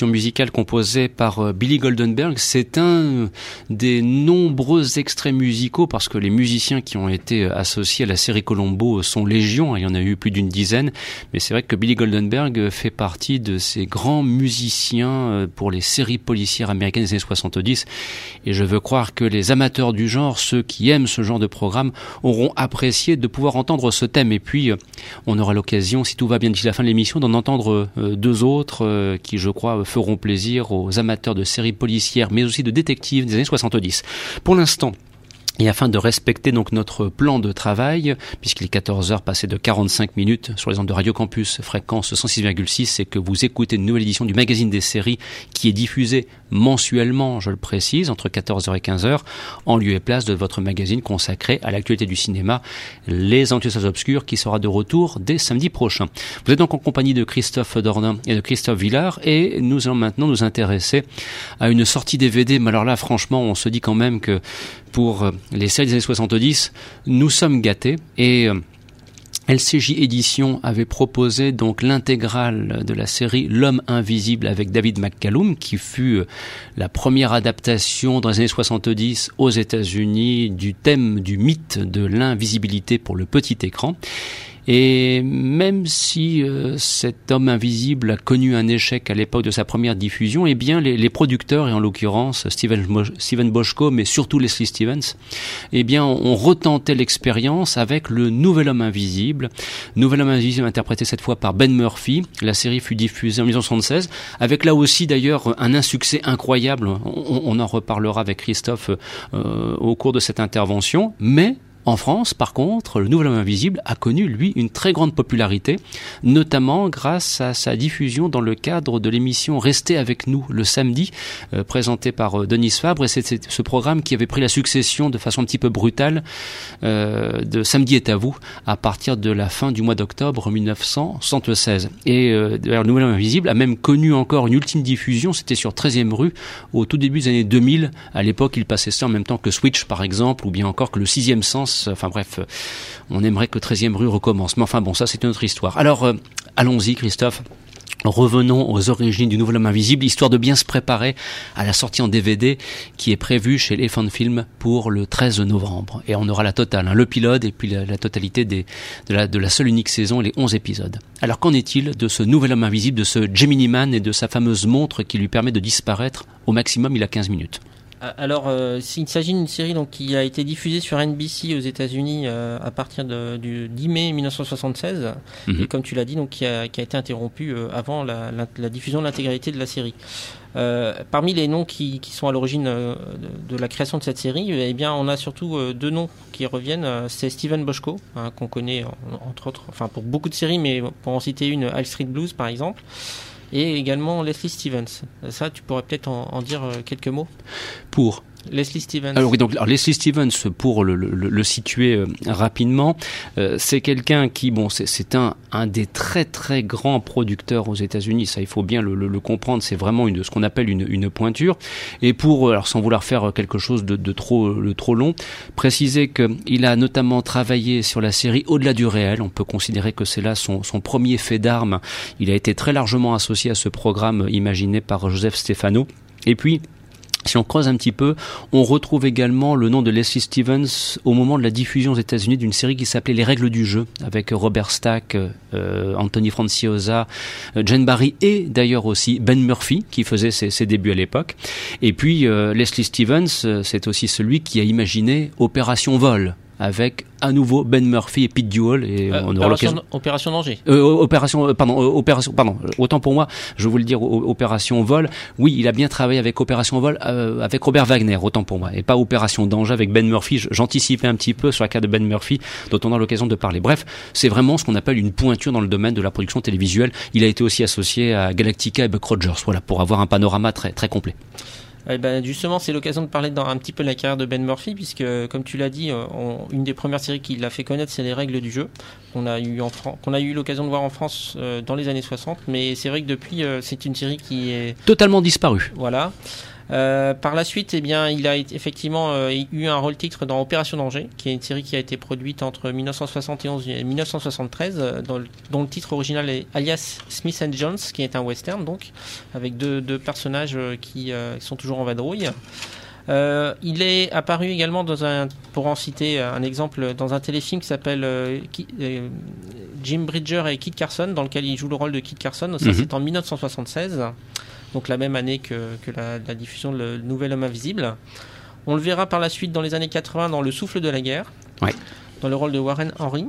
Speaker 3: Partition musicale composée par Billy Goldenberg. C'est un des nombreux extraits musicaux parce que les musiciens qui ont été associés à la série Colombo sont légion. Il y en a eu plus d'une dizaine. Mais c'est vrai que Billy Goldenberg fait partie de ces grands musiciens pour les séries policières américaines des années 70. Et je veux croire que les amateurs du genre, ceux qui aiment ce genre de programme, auront apprécié de pouvoir entendre ce thème. Et puis, euh, on aura l'occasion, si tout va bien d'ici la fin de l'émission, d'en entendre euh, deux autres euh, qui, je crois, feront plaisir aux amateurs de séries policières, mais aussi de détectives des années 70. Pour l'instant, et afin de respecter donc notre plan de travail, puisqu'il est 14 heures passées de 45 minutes sur les ondes de Radio Campus, fréquence 106,6, et que vous écoutez une nouvelle édition du magazine des séries qui est diffusée mensuellement, je le précise, entre 14h et 15h, en lieu et place de votre magazine consacré à l'actualité du cinéma, Les Enthousiastes Obscurs, qui sera de retour dès samedi prochain. Vous êtes donc en compagnie de Christophe Dornin et de Christophe Villard, et nous allons maintenant nous intéresser à une sortie DVD, mais alors là, franchement, on se dit quand même que pour euh, les séries des années 70, nous sommes gâtés et euh, LCJ Édition avait proposé donc l'intégrale de la série L'homme invisible avec David McCallum qui fut euh, la première adaptation dans les années 70 aux États-Unis du thème du mythe de l'invisibilité pour le petit écran. Et même si euh, cet homme invisible a connu un échec à l'époque de sa première diffusion, eh bien les, les producteurs, et en l'occurrence Steven, Steven Boschko, mais surtout Leslie Stevens, eh bien ont retenté l'expérience avec le Nouvel Homme Invisible. Nouvel Homme Invisible interprété cette fois par Ben Murphy. La série fut diffusée en 1976, avec là aussi d'ailleurs un insuccès incroyable. On, on, en reparlera avec Christophe euh, au cours de cette intervention, mais en France, par contre, le Nouvel Homme Invisible a connu, lui, une très grande popularité, notamment grâce à sa diffusion dans le cadre de l'émission Restez avec nous le samedi, euh, présentée par euh, Denise Fabre. Et c'est ce programme qui avait pris la succession de façon un petit peu brutale euh, de Samedi est à vous à partir de la fin du mois d'octobre 1976. Et d'ailleurs, le Nouvel Homme Invisible a même connu encore une ultime diffusion, c'était sur 13e rue, au tout début des années 2000. À l'époque, il passait ça en même temps que Switch, par exemple, ou bien encore que le sixième sens Enfin bref, on aimerait que 13e rue recommence. Mais enfin bon, ça c'est une autre histoire. Alors, euh, allons-y Christophe. Revenons aux origines du Nouvel Homme Invisible, histoire de bien se préparer à la sortie en DVD qui est prévue chez Elephant Film pour le 13 novembre. Et on aura la totale, hein, le pilote et puis la, totalité de, la, seule unique saison, les 11 épisodes. Alors qu'en est-il de ce Nouvel Homme Invisible, de ce Gemini Man et de sa fameuse montre qui lui permet de disparaître au maximum il a 15 minutes
Speaker 4: euh, alors, euh, il s'agit d'une série donc, qui a été diffusée sur NBC aux États-Unis euh, à partir du 10 mai 1976, mhm. et comme tu l'as dit, donc, qui, a, été interrompue avant la, diffusion de l'intégralité de la série. parmi les noms qui, sont à l'origine de, la création de cette série, eh bien, on a surtout deux noms qui reviennent. C'est Steven Boschko, hein, qu'on connaît entre autres, enfin pour beaucoup de séries, mais pour en citer une, High Street Blues par exemple et également Leslie Stevens. Ça, tu pourrais peut-être en, dire euh, quelques mots?
Speaker 3: Pour
Speaker 4: Leslie Stevens.
Speaker 3: Alors oui, donc Leslie Stevens, pour le, situer euh, rapidement, euh, c'est quelqu'un qui, bon, c'est un, un des très très grands producteurs aux États-Unis. Ça, il faut bien le, le comprendre. C'est vraiment une, ce qu'on appelle une, une, pointure. Et pour, euh, alors sans vouloir faire quelque chose de, de trop, le trop long, préciser qu'il a notamment travaillé sur la série Au-delà du réel. On peut considérer que c'est là son, son premier fait d'armes. Il a été très largement associé à ce programme imaginé par Joseph Stefano. Et puis, si on creuse un petit peu, on retrouve également le nom de Leslie Stevens au moment de la diffusion aux États-Unis d'une série qui s'appelait Les règles du jeu, avec Robert Stack, euh, Anthony Franciosa, euh, Jane Barry et d'ailleurs aussi Ben Murphy qui faisait ses, débuts à l'époque. Et puis euh, Leslie Stevens, c'est aussi celui qui a imaginé Opération Vol avec à nouveau Ben Murphy et Pete Duel et
Speaker 4: euh, on aura opération, opération danger.
Speaker 3: Euh, opération euh, pardon euh, opération pardon autant pour moi je voulais dire opération vol. Oui, il a bien travaillé avec opération vol avec Robert Wagner autant pour moi et pas opération danger avec Ben Murphy. J'anticipais un petit peu sur la cas de Ben Murphy dont on a l'occasion de parler. Bref, c'est vraiment ce qu'on appelle une pointure dans le domaine de la production télévisuelle. Il a été aussi associé à Galactica et Buck Rogers. Voilà pour avoir un panorama très très complet.
Speaker 4: Eh ben, justement, c'est l'occasion de parler dans un petit peu de la carrière de Ben Murphy, puisque, comme tu l'as dit, euh, une des premières séries qui l'a fait connaître, c'est les règles du jeu, qu'on a eu, en qu'on a eu l'occasion de voir en France euh, dans les années 60. Mais c'est vrai que depuis, euh, c'est une série qui est
Speaker 3: totalement disparue.
Speaker 4: Voilà. Par la suite, eh bien, il a effectivement eu un rôle titre dans Opération Danger, qui est une série qui a été produite entre 1971 et 1973, dont, dont, le titre original est Alias Smith and Jones, qui est un western donc, avec deux, deux personnages qui sont toujours en vadrouille. Euh, il est apparu également dans un, pour en citer un exemple, dans un téléfilm qui s'appelle euh, euh, Jim Bridger et Kit Carson, dans lequel il joue le rôle de Kit Carson. Ça, mhm. c'est en 1976, donc la même année que, la, diffusion de Le Nouvel Homme Invisible. On le verra par la suite dans les années 80 dans Le Souffle de la Guerre, dans le rôle de Warren Henry.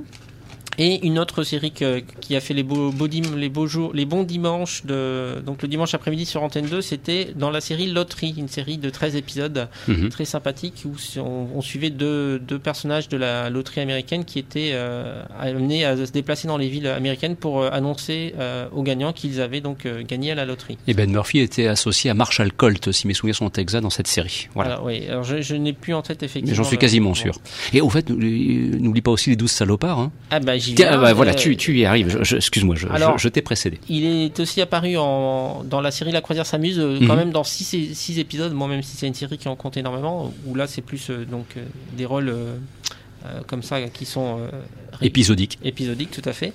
Speaker 4: Et une autre série qui a fait les beaux, les beaux jours, les bons dimanches de donc le dimanche après-midi sur Antenne 2, c'était dans la série Loterie, une série de 13 épisodes mhm. très sympathique où on, suivait deux, deux, personnages de la loterie américaine qui étaient euh, amenés à se déplacer dans les villes américaines pour euh, annoncer euh, aux gagnants qu'ils avaient donc gagné à la loterie.
Speaker 3: Et Ben Murphy était associé à Marshall Colt, si mes souvenirs sont exacts, dans cette série. Voilà.
Speaker 4: oui, alors je, n'ai plus en tête effectivement. Mais
Speaker 3: j'en suis quasiment sûr. Et au fait, n'oublie pas aussi les 12 salopards. Hein.
Speaker 4: Ah bah
Speaker 3: bah, voilà, tu, tu, y arrives. Excuse-moi, je, je, t'ai précédé.
Speaker 4: Il est aussi apparu en, dans la série La croisière s'amuse, euh, quand mhm. même dans 6 six, épisodes, moi même si c'est une série qui en compte énormément, où là c'est plus euh, donc euh, des rôles comme ça qui sont
Speaker 3: épisodiques.
Speaker 4: Épisodiques, tout à fait.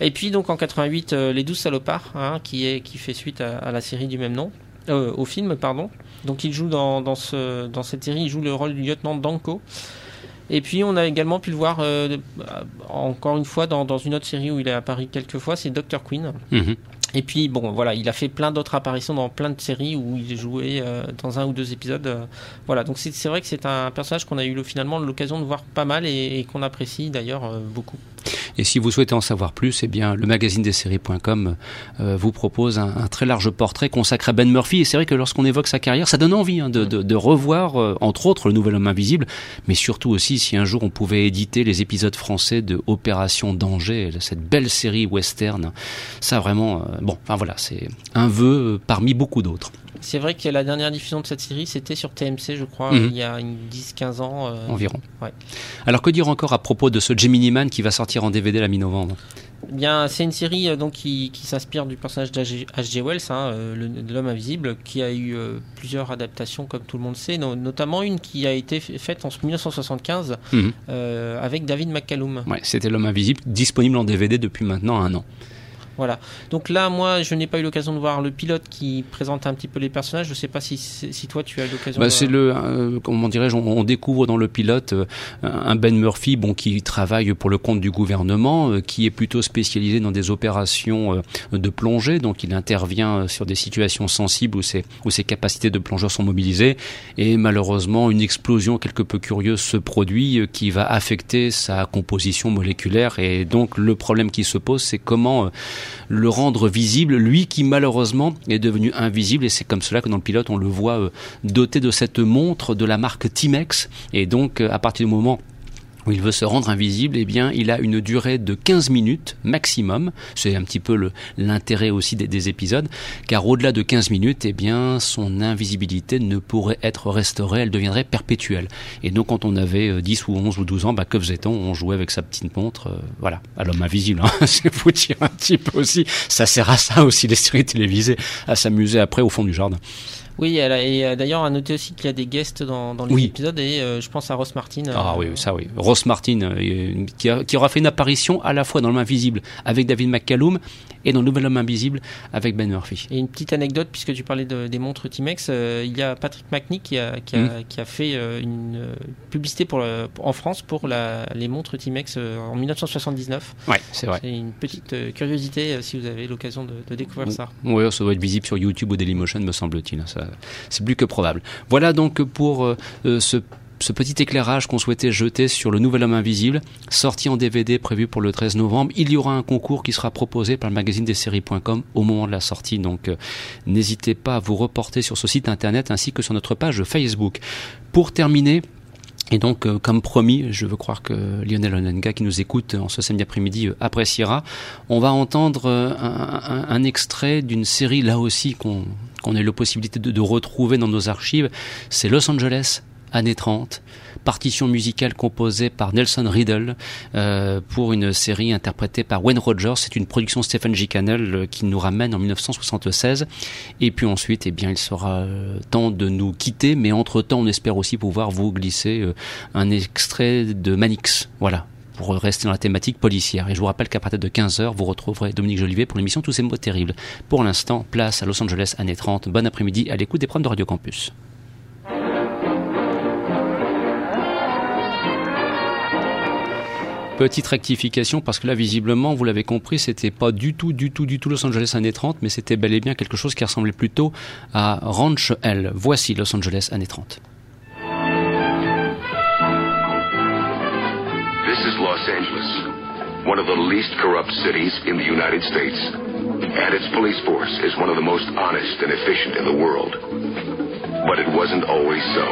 Speaker 4: Et puis donc en 88, Les 12 salopards, hein, qui, est, qui fait suite à, à la série du même nom, au film, pardon. Donc il joue dans, dans, ce, dans cette série, il joue le rôle du lieutenant Danko. Et puis on a également pu le voir euh, encore une fois dans, une autre série où il est apparu quelques fois, c'est Dr. Queen. Mhm. Et puis bon, voilà, il a fait plein d'autres apparitions dans plein de séries où il jouait euh, dans un ou deux épisodes. Euh, voilà, donc c'est vrai que c'est un personnage qu'on a eu finalement l'occasion de voir pas mal et, qu'on apprécie d'ailleurs beaucoup.
Speaker 3: Et si vous souhaitez en savoir plus, eh bien, le magazine des séries.com euh, vous propose un, très large portrait consacré à Ben Murphy. Et c'est vrai que lorsqu'on évoque sa carrière, ça donne envie hein, de, revoir, euh, entre autres, le Nouvel Homme Invisible, mais surtout aussi si un jour on pouvait éditer les épisodes français de Opération Danger, cette belle série western. Ça vraiment, euh, bon, enfin voilà, c'est un vœu parmi beaucoup d'autres.
Speaker 4: C'est vrai que la dernière diffusion de cette série, c'était sur TMC, je crois, mhm. il y a 10-15 ans.
Speaker 3: Euh, Environ. Alors que dire encore à propos de ce Gemini Man qui va sortir en DVD la mi-novembre?
Speaker 4: Eh Bien, c'est une série euh, donc qui, s'inspire du personnage d'H.G. Wells, hein, euh, l'homme invisible, qui a eu plusieurs adaptations, comme tout le monde sait, notamment une qui a été faite en 1975 mhm. avec David McCallum.
Speaker 3: Ouais, c'était l'homme invisible, disponible en DVD depuis maintenant un an.
Speaker 4: Voilà. Donc là, moi, je n'ai pas eu l'occasion de voir le pilote qui présente un petit peu les personnages. Je ne sais pas si, si toi, tu as eu l'occasion.
Speaker 3: Bah, c'est le, euh, comment dirais-je, on, découvre dans le pilote euh, un Ben Murphy, bon, qui travaille pour le compte du gouvernement, euh, qui est plutôt spécialisé dans des opérations de plongée. Donc, il intervient sur des situations sensibles où ses, où ses capacités de plongeur sont mobilisées. Et malheureusement, une explosion quelque peu curieuse se produit qui va affecter sa composition moléculaire. Et donc, le problème qui se pose, c'est comment le rendre visible, lui qui malheureusement est devenu invisible. Et c'est comme cela que dans le pilote on le voit euh, doté de cette montre de la marque Timex. Et donc euh, à partir du moment où il veut se rendre invisible, eh bien, il a une durée de 15 minutes maximum. C'est un petit peu l'intérêt aussi des, épisodes, car au-delà de 15 minutes, eh bien, son invisibilité ne pourrait être restaurée, elle deviendrait perpétuelle. Et donc, quand on avait 10 euh, ou 11 ou 12 ans, bah, que faisait-on? On jouait avec sa petite montre, euh, voilà, à l'homme invisible. Hein. (laughs) C'est vous dire un petit peu aussi. Ça sert à ça aussi, les séries télévisées, à s'amuser après au fond du jardin.
Speaker 4: Oui, elle a, et euh, d'ailleurs, à noter aussi qu'il y a des guests dans, dans les épisodes, et euh, je pense à Ross Martin.
Speaker 3: Ah oui, ça oui. Ross Martin, qui, qui, aura fait une apparition à la fois dans Le Invisible avec David McCallum et dans Le Nouvel Homme Invisible avec Ben Murphy.
Speaker 4: Et une petite anecdote, puisque tu parlais de, des montres Timex, euh, il y a Patrick McNee qui a, qui a, qui a fait une publicité pour, en France pour la, les montres Timex en 1979.
Speaker 3: Ouais, c'est vrai.
Speaker 4: C'est une petite curiosité si vous avez l'occasion de, de, découvrir ça.
Speaker 3: Oui, ça doit être visible sur YouTube ou Dailymotion, me semble-t-il. Hein, ça, c'est plus que probable. Voilà donc pour euh, euh, ce petit éclairage qu'on souhaitait jeter sur le Nouvel Homme Invisible, sorti en DVD prévu pour le 13 novembre. Il y aura un concours qui sera proposé par le magazine des séries.com au moment de la sortie. Donc euh, n'hésitez pas à vous reporter sur ce site internet ainsi que sur notre page Facebook. Pour terminer, et donc, euh, comme promis, je veux croire que Lionel Onenga, qui nous écoute en ce samedi après-midi, euh, appréciera. On va entendre euh, un, extrait d'une série, là aussi, qu'on a eu la possibilité de, de retrouver dans nos archives. C'est Los Angeles, années 30 partition musicale composée par Nelson Riddle euh, pour une série interprétée par Wayne Rogers. C'est une production Stephen G. Cannell euh, qui nous ramène en 1976. Et puis ensuite, eh bien, il sera temps de nous quitter, mais entre-temps, on espère aussi pouvoir vous glisser un extrait de Manix. Voilà, pour rester dans la thématique policière. Et je vous rappelle qu'à partir de 15h, vous retrouverez Dominique Jolivet pour l'émission Tous ces mots terribles. Pour l'instant, place à Los Angeles, années 30. Bon après-midi à l'écoute des programmes de Radio Campus. Petite rectification parce que là visiblement vous l'avez compris c'était pas du tout du tout du tout Los Angeles années 30 mais c'était bel et bien quelque chose qui ressemblait plutôt à Ranch L. Voici Los Angeles années 30.
Speaker 5: This is Los Angeles, one of the least corrupt cities in the United States. And its police force is one of the most honest and efficient in the world. But it wasn't always so.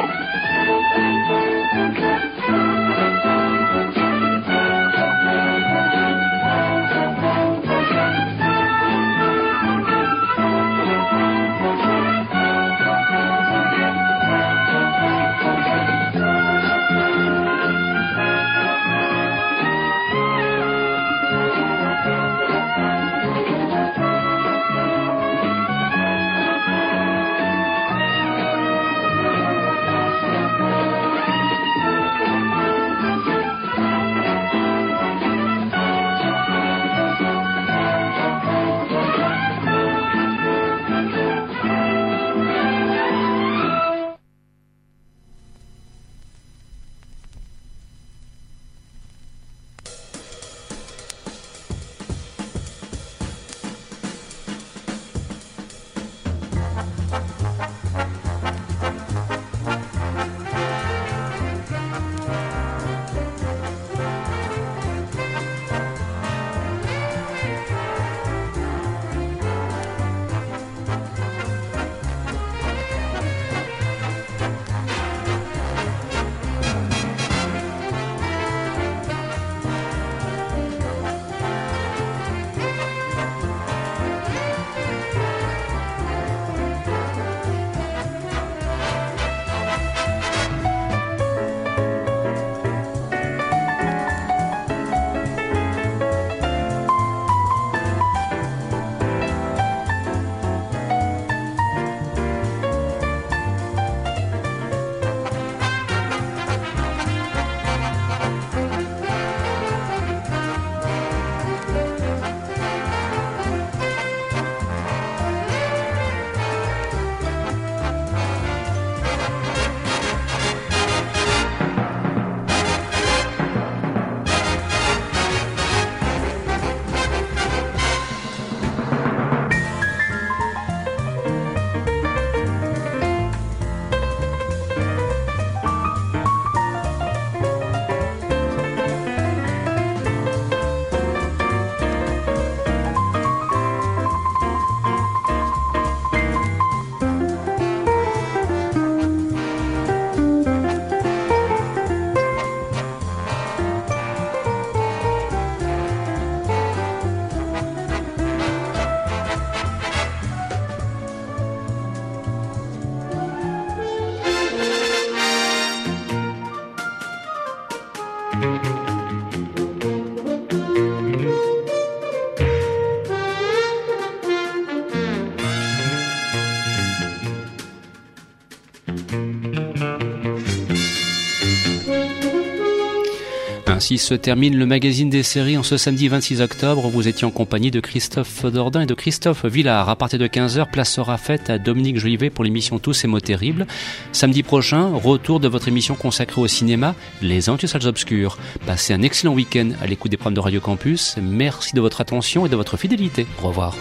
Speaker 3: Ainsi se termine le magazine des séries en ce samedi 26 octobre. Vous étiez en compagnie de Christophe Dordain et de Christophe Villard. À partir de 15h, place sera faite à Dominique Jolivet pour l'émission Tous ces mots terribles. Samedi prochain, retour de votre émission consacrée au cinéma, Les Salles Obscures. Passez un excellent week-end à l'écoute des programmes de Radio Campus. Merci de votre attention et de votre fidélité. Au revoir.